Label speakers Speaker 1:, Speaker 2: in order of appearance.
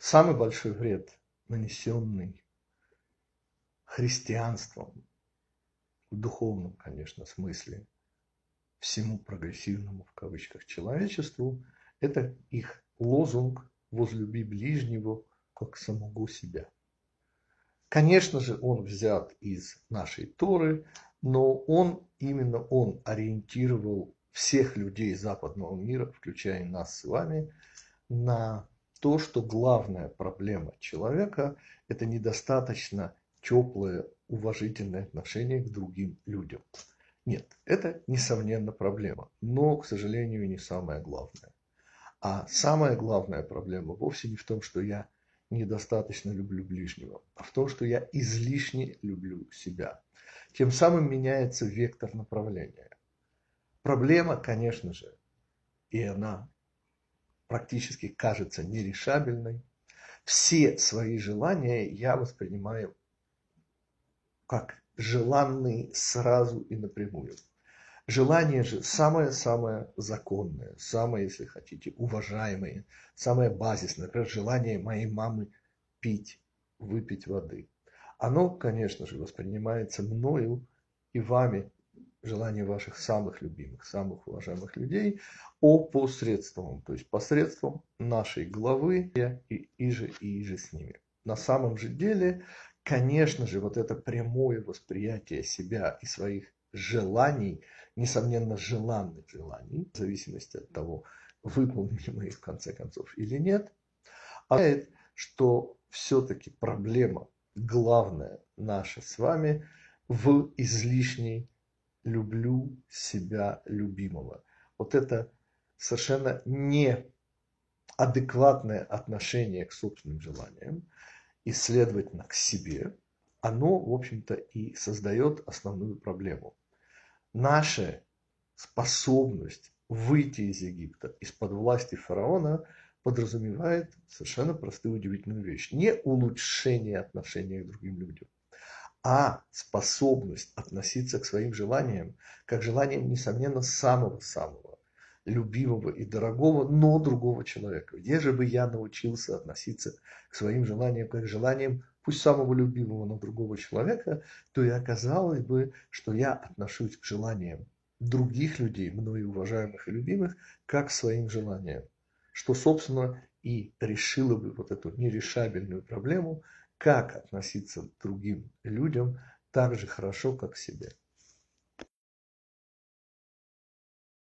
Speaker 1: самый большой вред, нанесенный христианством, в духовном, конечно, смысле, всему прогрессивному, в кавычках, человечеству, это их лозунг «возлюби ближнего, как самого себя». Конечно же, он взят из нашей Торы, но он, именно он ориентировал всех людей западного мира, включая нас с вами, на то, что главная проблема человека – это недостаточно теплое, уважительное отношение к другим людям. Нет, это, несомненно, проблема, но, к сожалению, не самое главное. А самая главная проблема вовсе не в том, что я недостаточно люблю ближнего, а в том, что я излишне люблю себя. Тем самым меняется вектор направления. Проблема, конечно же, и она практически кажется нерешабельной. Все свои желания я воспринимаю как желанные сразу и напрямую. Желание же самое-самое законное, самое, если хотите, уважаемое, самое базисное. Например, желание моей мамы пить, выпить воды. Оно, конечно же, воспринимается мною и вами, желание ваших самых любимых, самых уважаемых людей, о посредством, то есть посредством нашей главы и иже и иже с ними. На самом же деле, конечно же, вот это прямое восприятие себя и своих желаний, несомненно, желанных желаний, в зависимости от того, выполнили мы их в конце концов или нет, означает, что все-таки проблема главная наша с вами в излишней люблю себя любимого. Вот это совершенно неадекватное отношение к собственным желаниям и, следовательно, к себе, оно, в общем-то, и создает основную проблему. Наша способность выйти из Египта, из-под власти фараона, подразумевает совершенно простую удивительную вещь. Не улучшение отношения к другим людям, а способность относиться к своим желаниям, как желаниям, несомненно, самого-самого любимого и дорогого, но другого человека. Где же бы я научился относиться к своим желаниям, как желаниям пусть самого любимого, но другого человека, то и оказалось бы, что я отношусь к желаниям других людей, мною уважаемых и любимых, как к своим желаниям. Что, собственно, и решило бы вот эту нерешабельную проблему, как относиться к другим людям так же хорошо, как к себе.